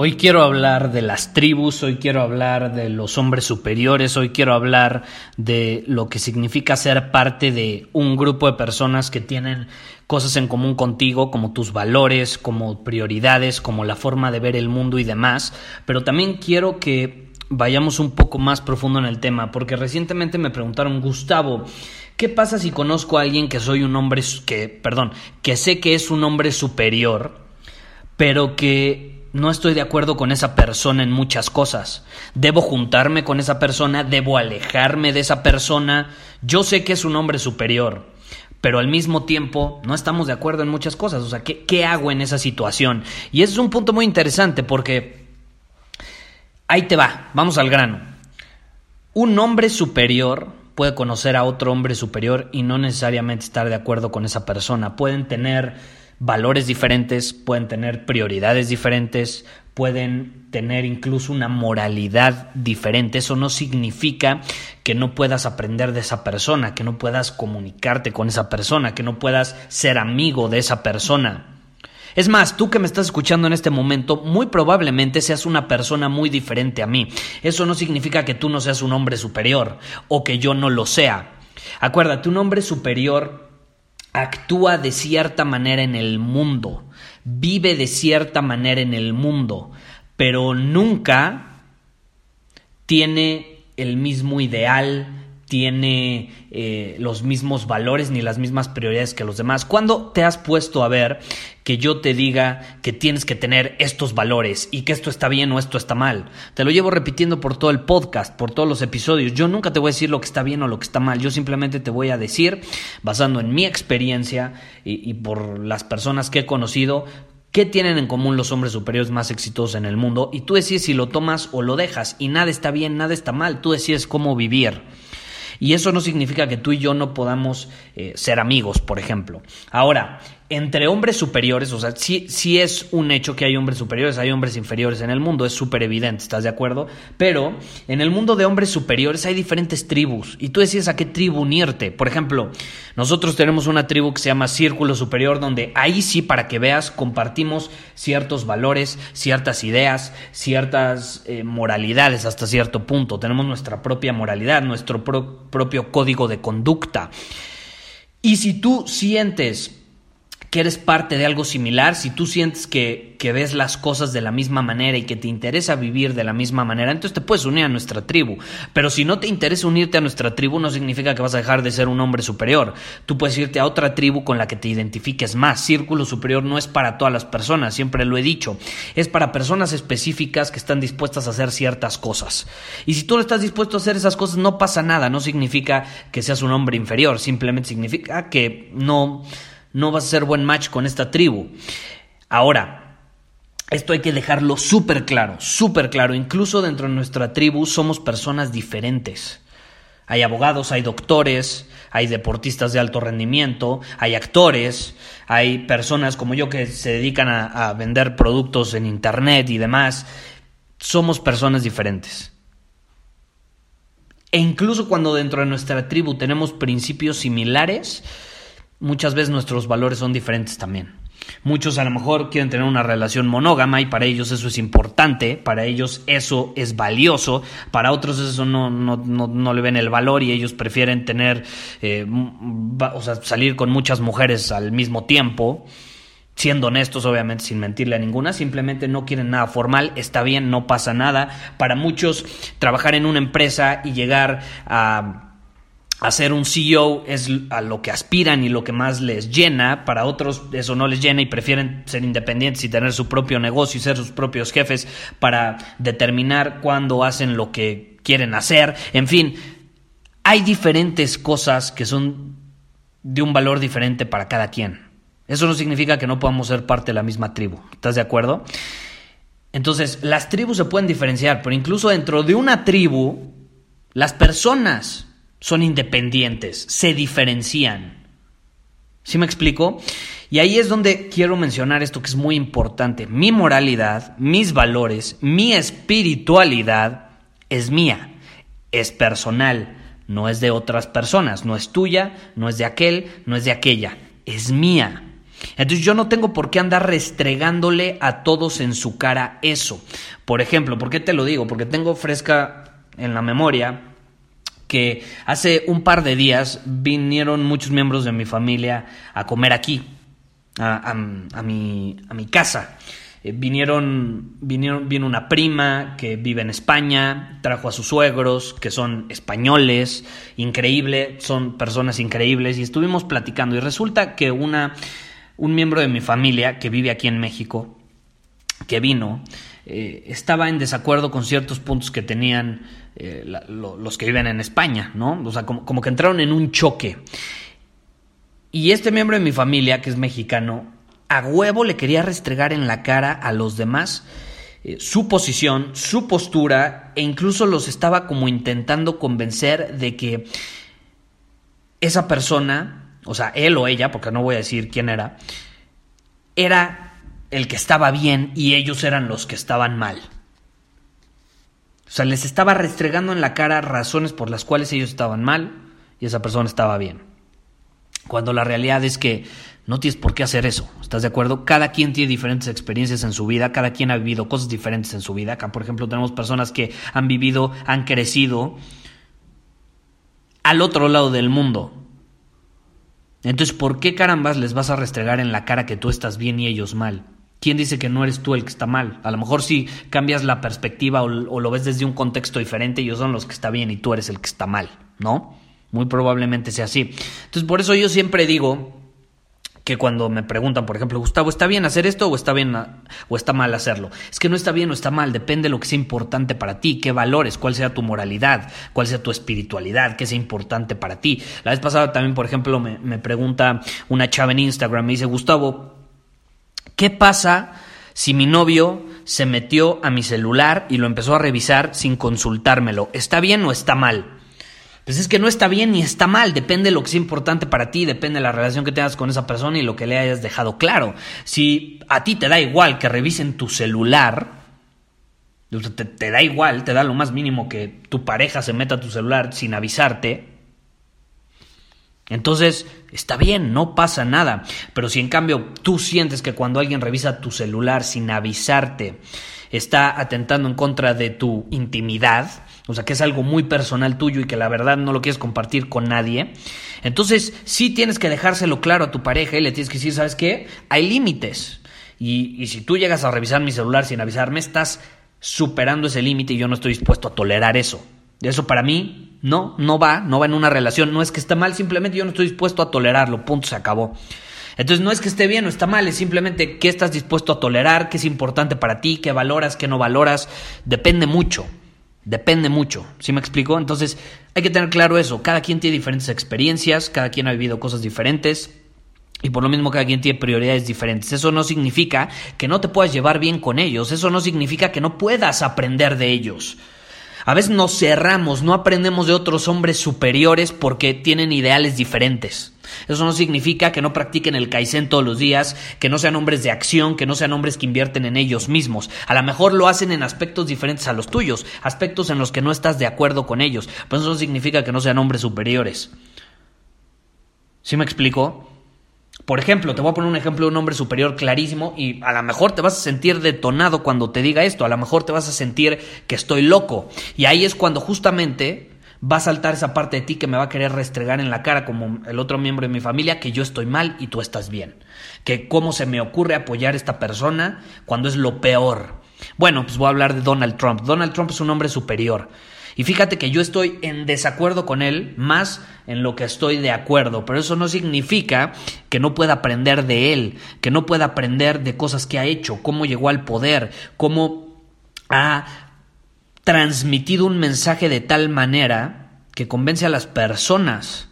Hoy quiero hablar de las tribus, hoy quiero hablar de los hombres superiores, hoy quiero hablar de lo que significa ser parte de un grupo de personas que tienen cosas en común contigo, como tus valores, como prioridades, como la forma de ver el mundo y demás, pero también quiero que vayamos un poco más profundo en el tema, porque recientemente me preguntaron, Gustavo, ¿qué pasa si conozco a alguien que soy un hombre que, perdón, que sé que es un hombre superior, pero que no estoy de acuerdo con esa persona en muchas cosas. Debo juntarme con esa persona, debo alejarme de esa persona. Yo sé que es un hombre superior, pero al mismo tiempo no estamos de acuerdo en muchas cosas. O sea, ¿qué, hago en esa situación? Y ese es un punto muy interesante porque ahí te va, vamos al grano. Un hombre superior puede conocer a otro hombre superior y no necesariamente estar de acuerdo con esa persona. Pueden tener valores diferentes, pueden tener prioridades diferentes, pueden tener incluso una moralidad diferente. Eso no significa que no puedas aprender de esa persona, que no puedas comunicarte con esa persona, que no puedas ser amigo de esa persona. Es más, tú que me estás escuchando en este momento, muy probablemente seas una persona muy diferente a mí. Eso no significa que tú no seas un hombre superior o que yo no lo sea. Acuérdate, un hombre superior actúa de cierta manera en el mundo, vive de cierta manera en el mundo, pero nunca tiene el mismo ideal, tiene eh, los mismos valores ni las mismas prioridades que los demás. ¿Cuándo te has puesto a ver que yo te diga que tienes que tener estos valores y que esto está bien o esto está mal? Te lo llevo repitiendo por todo el podcast, por todos los episodios. Yo nunca te voy a decir lo que está bien o lo que está mal. Yo simplemente te voy a decir, basando en mi experiencia y, y por las personas que he conocido, ¿Qué tienen en común los hombres superiores más exitosos en el mundo? Y tú decides si lo tomas o lo dejas. Y nada está bien, nada está mal. Tú decides cómo vivir. Y eso no significa que tú y yo no podamos eh, ser amigos, por ejemplo. Ahora, entre hombres superiores, o sea, sí, sí, es un hecho que hay hombres superiores, hay hombres inferiores en el mundo, es súper evidente, ¿estás de acuerdo? Pero en el mundo de hombres superiores hay diferentes tribus y tú decides a qué tribu unirte. Por ejemplo, nosotros tenemos una tribu que se llama Círculo Superior, donde ahí sí, para que veas, compartimos ciertos valores, ciertas ideas, ciertas eh, moralidades hasta cierto punto. Tenemos nuestra propia moralidad, nuestro propio código de conducta. Y si tú sientes que eres parte de algo similar, si tú sientes que, que, ves las cosas de la misma manera y que te interesa vivir de la misma manera, entonces te puedes unir a nuestra tribu. Pero si no te interesa unirte a nuestra tribu, no significa que vas a dejar de ser un hombre superior. Tú puedes irte a otra tribu con la que te identifiques más. Círculo superior no es para todas las personas, siempre lo he dicho. Es para personas específicas que están dispuestas a hacer ciertas cosas. Y si tú no estás dispuesto a hacer esas cosas, no pasa nada. No significa que seas un hombre inferior, simplemente significa que no no vas a ser buen match con esta tribu. Ahora, esto hay que dejarlo súper claro, súper claro. Incluso dentro de nuestra tribu somos personas diferentes. Hay abogados, hay doctores, hay deportistas de alto rendimiento, hay actores, hay personas como yo que se dedican a, a vender productos en Internet y demás. Somos personas diferentes. E incluso cuando dentro de nuestra tribu tenemos principios similares, muchas veces nuestros valores son diferentes también. Muchos a lo mejor quieren tener una relación monógama y para ellos eso es importante, para ellos eso es valioso, para otros eso no, no, no, le ven el valor y ellos prefieren tener, eh, o sea, salir con muchas mujeres al mismo tiempo. siendo honestos, obviamente, sin mentirle a ninguna, simplemente no quieren nada formal, está bien, no pasa nada. Para muchos, trabajar en una empresa y llegar a hacer un CEO es a lo que aspiran y lo que más les llena, para otros eso no les llena y prefieren ser independientes y tener su propio negocio y ser sus propios jefes para determinar cuándo hacen lo que quieren hacer, en fin, hay diferentes cosas que son de un valor diferente para cada quien. Eso no significa que no podamos ser parte de la misma tribu, ¿estás de acuerdo? Entonces, las tribus se pueden diferenciar, pero incluso dentro de una tribu, las personas son independientes, se diferencian. ¿Sí me explico? Y ahí es donde quiero mencionar esto que es muy importante. Mi moralidad, mis valores, mi espiritualidad es mía, es personal, no es de otras personas, no es tuya, no es de aquel, no es de aquella, es mía. Entonces yo no tengo por qué andar restregándole a todos en su cara eso. Por ejemplo, ¿por qué te lo digo? Porque tengo fresca en la memoria que hace un par de días vinieron muchos miembros de mi familia a comer aquí, a, mi, a mi, casa. Eh, vinieron, vinieron, vino una prima que vive en España, trajo a sus suegros, que son españoles, increíble, son personas increíbles, y estuvimos platicando. Y resulta que una, un miembro de mi familia que vive aquí en México, que vino, eh, estaba en desacuerdo con ciertos puntos que tenían eh, los que viven en España, ¿no? O sea, como, que entraron en un choque. Y este miembro de mi familia, que es mexicano, a huevo le quería restregar en la cara a los demás eh, su posición, su postura, e incluso los estaba como intentando convencer de que esa persona, o sea, él o ella, porque no voy a decir quién era, era el que estaba bien y ellos eran los que estaban mal. O sea, les estaba restregando en la cara razones por las cuales ellos estaban mal y esa persona estaba bien. Cuando la realidad es que no tienes por qué hacer eso, ¿estás de acuerdo? Cada quien tiene diferentes experiencias en su vida, cada quien ha vivido cosas diferentes en su vida. Acá, por ejemplo, tenemos personas que han vivido, han crecido al otro lado del mundo. Entonces, ¿por qué carambas les vas a restregar en la cara que tú estás bien y ellos mal? ¿Quién dice que no eres tú el que está mal? A lo mejor si cambias la perspectiva o, lo ves desde un contexto diferente, ellos son los que está bien y tú eres el que está mal, ¿no? Muy probablemente sea así. Entonces, por eso yo siempre digo que cuando me preguntan, por ejemplo, Gustavo, ¿está bien hacer esto o está bien o está mal hacerlo? Es que no está bien o está mal, depende de lo que sea importante para ti, qué valores, cuál sea tu moralidad, cuál sea tu espiritualidad, qué sea importante para ti. La vez pasada también, por ejemplo, me, me pregunta una chava en Instagram, me dice, Gustavo, ¿Qué pasa si mi novio se metió a mi celular y lo empezó a revisar sin consultármelo? ¿Está bien o está mal? Pues es que no está bien ni está mal, depende de lo que sea importante para ti, depende de la relación que tengas con esa persona y lo que le hayas dejado claro. Si a ti te da igual que revisen tu celular, te, te da igual, te da lo más mínimo que tu pareja se meta a tu celular sin avisarte, entonces, está bien, no pasa nada. Pero si en cambio tú sientes que cuando alguien revisa tu celular sin avisarte, está atentando en contra de tu intimidad, o sea que es algo muy personal tuyo y que la verdad no lo quieres compartir con nadie, entonces sí tienes que dejárselo claro a tu pareja y le tienes que decir, ¿sabes qué? Hay límites. Y, si tú llegas a revisar mi celular sin avisarme, estás superando ese límite y yo no estoy dispuesto a tolerar eso. Eso para mí no, no va, no va en una relación. No es que esté mal, simplemente yo no estoy dispuesto a tolerarlo. Punto, se acabó. Entonces no es que esté bien o está mal, es simplemente qué estás dispuesto a tolerar, qué es importante para ti, qué valoras, qué no valoras. Depende mucho. Depende mucho, ¿sí me explico? Entonces hay que tener claro eso. Cada quien tiene diferentes experiencias, cada quien ha vivido cosas diferentes. Y por lo mismo cada quien tiene prioridades diferentes. Eso no significa que no te puedas llevar bien con ellos. Eso no significa que no puedas aprender de ellos. A veces nos cerramos, no aprendemos de otros hombres superiores porque tienen ideales diferentes. Eso no significa que no practiquen el Kaizen todos los días, que no sean hombres de acción, que no sean hombres que invierten en ellos mismos. A lo mejor lo hacen en aspectos diferentes a los tuyos, aspectos en los que no estás de acuerdo con ellos, pero eso no significa que no sean hombres superiores. ¿Sí me explico? Por ejemplo, te voy a poner un ejemplo de un hombre superior clarísimo y a lo mejor te vas a sentir detonado cuando te diga esto, a lo mejor te vas a sentir que estoy loco. Y ahí es cuando justamente Va a saltar esa parte de ti que me va a querer restregar en la cara como el otro miembro de mi familia que yo estoy mal y tú estás bien. Que cómo se me ocurre apoyar a esta persona cuando es lo peor. Bueno, pues voy a hablar de Donald Trump. Donald Trump es un hombre superior. Y fíjate que yo estoy en desacuerdo con él más en lo que estoy de acuerdo, pero eso no significa que no pueda aprender de él, que no pueda aprender de cosas que ha hecho, cómo llegó al poder, cómo ha transmitido un mensaje de tal manera que convence a las personas.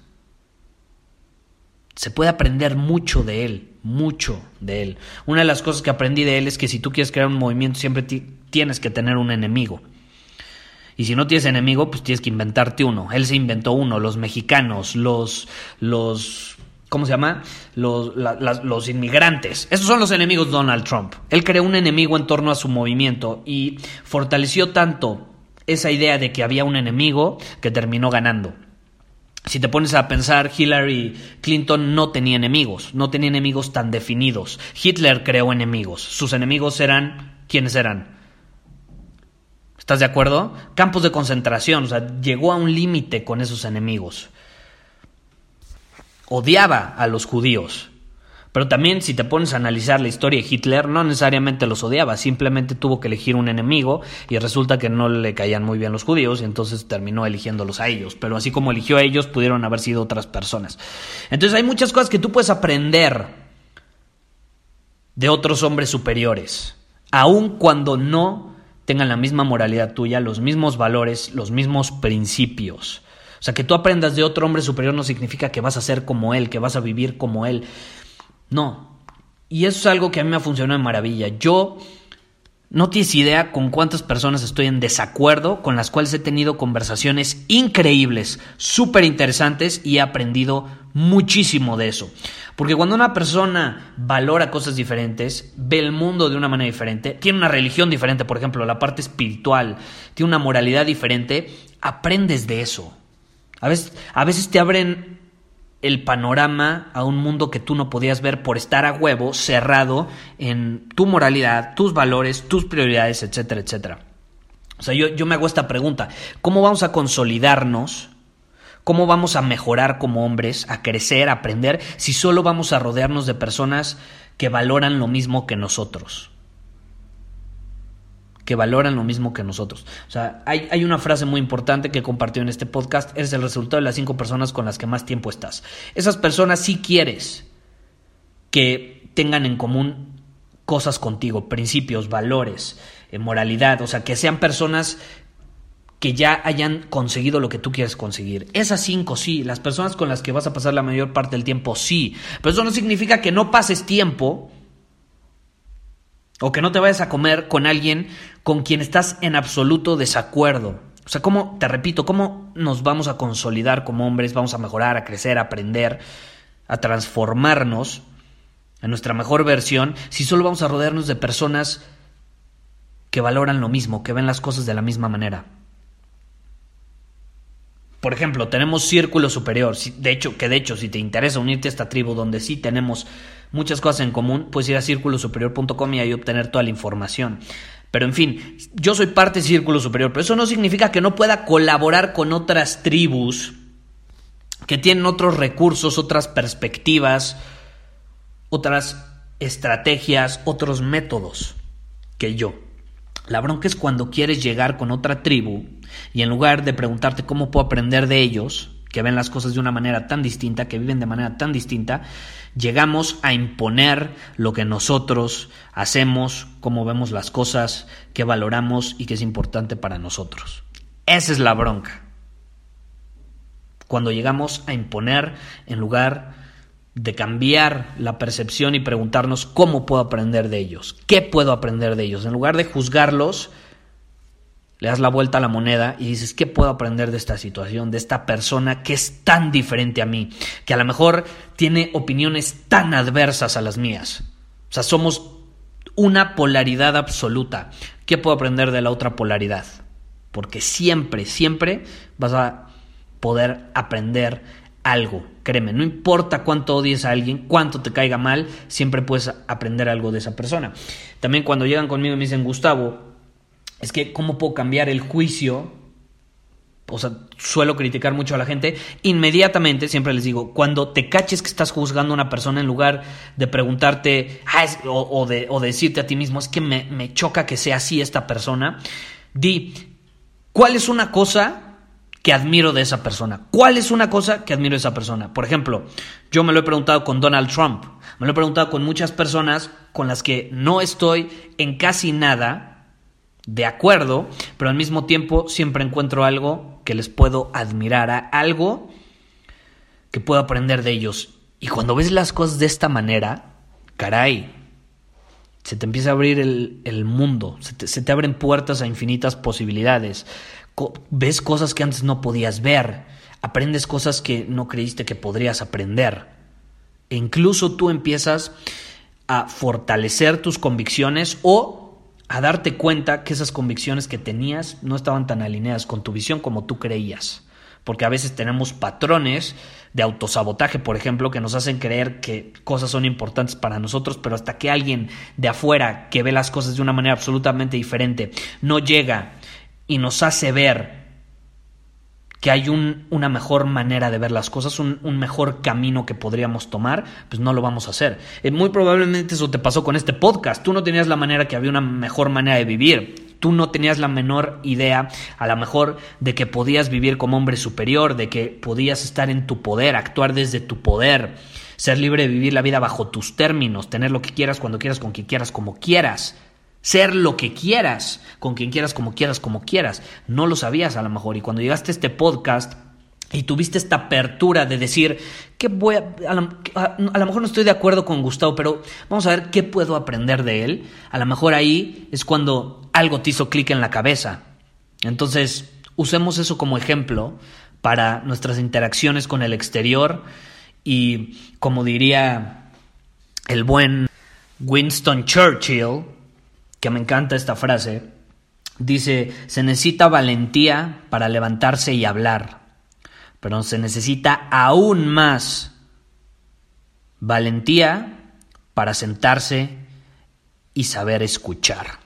Se puede aprender mucho de él, mucho de él. Una de las cosas que aprendí de él es que si tú quieres crear un movimiento siempre tienes que tener un enemigo. Y si no tienes enemigo, pues tienes que inventarte uno. Él se inventó uno, los mexicanos, los, los, ¿cómo se llama? Los, los inmigrantes. Esos son los enemigos de Donald Trump. Él creó un enemigo en torno a su movimiento y fortaleció tanto esa idea de que había un enemigo que terminó ganando. Si te pones a pensar, Hillary Clinton no tenía enemigos, no tenía enemigos tan definidos. Hitler creó enemigos. Sus enemigos eran, ¿quiénes eran? ¿Estás de acuerdo? Campos de concentración, o sea, llegó a un límite con esos enemigos. Odiaba a los judíos. Pero también si te pones a analizar la historia de Hitler, no necesariamente los odiaba, simplemente tuvo que elegir un enemigo y resulta que no le caían muy bien los judíos y entonces terminó eligiéndolos a ellos. Pero así como eligió a ellos, pudieron haber sido otras personas. Entonces hay muchas cosas que tú puedes aprender de otros hombres superiores, aun cuando no tengan la misma moralidad tuya, los mismos valores, los mismos principios. O sea, que tú aprendas de otro hombre superior no significa que vas a ser como él, que vas a vivir como él. No. Y eso es algo que a mí me ha funcionado en maravilla. Yo no tienes idea con cuántas personas estoy en desacuerdo, con las cuales he tenido conversaciones increíbles, súper interesantes y he aprendido muchísimo de eso. Porque cuando una persona valora cosas diferentes, ve el mundo de una manera diferente, tiene una religión diferente, por ejemplo, la parte espiritual, tiene una moralidad diferente, aprendes de eso. A veces, a veces te abren el panorama a un mundo que tú no podías ver por estar a huevo cerrado en tu moralidad, tus valores, tus prioridades, etcétera, etcétera. O sea, yo, yo me hago esta pregunta, ¿cómo vamos a consolidarnos ¿Cómo vamos a mejorar como hombres, a crecer, a aprender, si solo vamos a rodearnos de personas que valoran lo mismo que nosotros? que valoran lo mismo que nosotros. O sea, hay, hay, una frase muy importante que compartió en este podcast, eres el resultado de las cinco personas con las que más tiempo estás. Esas personas sí quieres que tengan en común cosas contigo, principios, valores, eh, moralidad, o sea, que sean personas que ya hayan conseguido lo que tú quieres conseguir. Esas cinco sí, las personas con las que vas a pasar la mayor parte del tiempo sí, pero eso no significa que no pases tiempo o que no te vayas a comer con alguien con quien estás en absoluto desacuerdo. O sea, ¿cómo, te repito, cómo nos vamos a consolidar como hombres, vamos a mejorar, a crecer, a aprender, a transformarnos a nuestra mejor versión si solo vamos a rodearnos de personas que valoran lo mismo, que ven las cosas de la misma manera? Por ejemplo, tenemos Círculo Superior, de hecho, que de hecho, si te interesa unirte a esta tribu donde sí tenemos muchas cosas en común, puedes ir a círculosuperior.com y ahí obtener toda la información. Pero en fin, yo soy parte de Círculo Superior, pero eso no significa que no pueda colaborar con otras tribus que tienen otros recursos, otras perspectivas, otras estrategias, otros métodos que yo. La bronca es cuando quieres llegar con otra tribu y en lugar de preguntarte cómo puedo aprender de ellos, que ven las cosas de una manera tan distinta, que viven de manera tan distinta, llegamos a imponer lo que nosotros hacemos, cómo vemos las cosas, qué valoramos y qué es importante para nosotros. Esa es la bronca. Cuando llegamos a imponer en lugar de cambiar la percepción y preguntarnos cómo puedo aprender de ellos, qué puedo aprender de ellos. En lugar de juzgarlos, le das la vuelta a la moneda y dices, ¿qué puedo aprender de esta situación, de esta persona que es tan diferente a mí, que a lo mejor tiene opiniones tan adversas a las mías? O sea, somos una polaridad absoluta. ¿Qué puedo aprender de la otra polaridad? Porque siempre, siempre vas a poder aprender algo. Créeme, no importa cuánto odies a alguien, cuánto te caiga mal, siempre puedes aprender algo de esa persona. También cuando llegan conmigo y me dicen, Gustavo, es que cómo puedo cambiar el juicio o sea, suelo criticar mucho a la gente, inmediatamente, siempre les digo, cuando te caches que estás juzgando a una persona en lugar de preguntarte, ah, o, de, decirte a ti mismo, es que me, me choca que sea así esta persona, di, ¿cuál es una cosa que admiro de esa persona? ¿Cuál es una cosa que admiro de esa persona? Por ejemplo, yo me lo he preguntado con Donald Trump, me lo he preguntado con muchas personas con las que no estoy en casi nada, de acuerdo, pero al mismo tiempo siempre encuentro algo que les puedo admirar, algo que puedo aprender de ellos. Y cuando ves las cosas de esta manera, caray, se te empieza a abrir el, mundo, se te, se te, abren puertas a infinitas posibilidades, ves cosas que antes no podías ver, aprendes cosas que no creíste que podrías aprender. E incluso tú empiezas a fortalecer tus convicciones o a darte cuenta que esas convicciones que tenías no estaban tan alineadas con tu visión como tú creías. Porque a veces tenemos patrones de autosabotaje, por ejemplo, que nos hacen creer que cosas son importantes para nosotros, pero hasta que alguien de afuera que ve las cosas de una manera absolutamente diferente no llega y nos hace ver que hay un, una mejor manera de ver las cosas, un, mejor camino que podríamos tomar, pues no lo vamos a hacer. Eh, muy probablemente eso te pasó con este podcast. Tú no tenías la manera que había una mejor manera de vivir. Tú no tenías la menor idea, a lo mejor, de que podías vivir como hombre superior, de que podías estar en tu poder, actuar desde tu poder, ser libre de vivir la vida bajo tus términos, tener lo que quieras, cuando quieras, con quien quieras, como quieras ser lo que quieras, con quien quieras, como quieras, como quieras. No lo sabías a lo mejor. Y cuando llegaste a este podcast y tuviste esta apertura de decir, que voy a, a, lo, mejor no estoy de acuerdo con Gustavo, pero vamos a ver qué puedo aprender de él. A lo mejor ahí es cuando algo te hizo clic en la cabeza. Entonces, usemos eso como ejemplo para nuestras interacciones con el exterior y como diría el buen Winston Churchill, que me encanta esta frase, dice, se necesita valentía para levantarse y hablar, pero se necesita aún más valentía para sentarse y saber escuchar.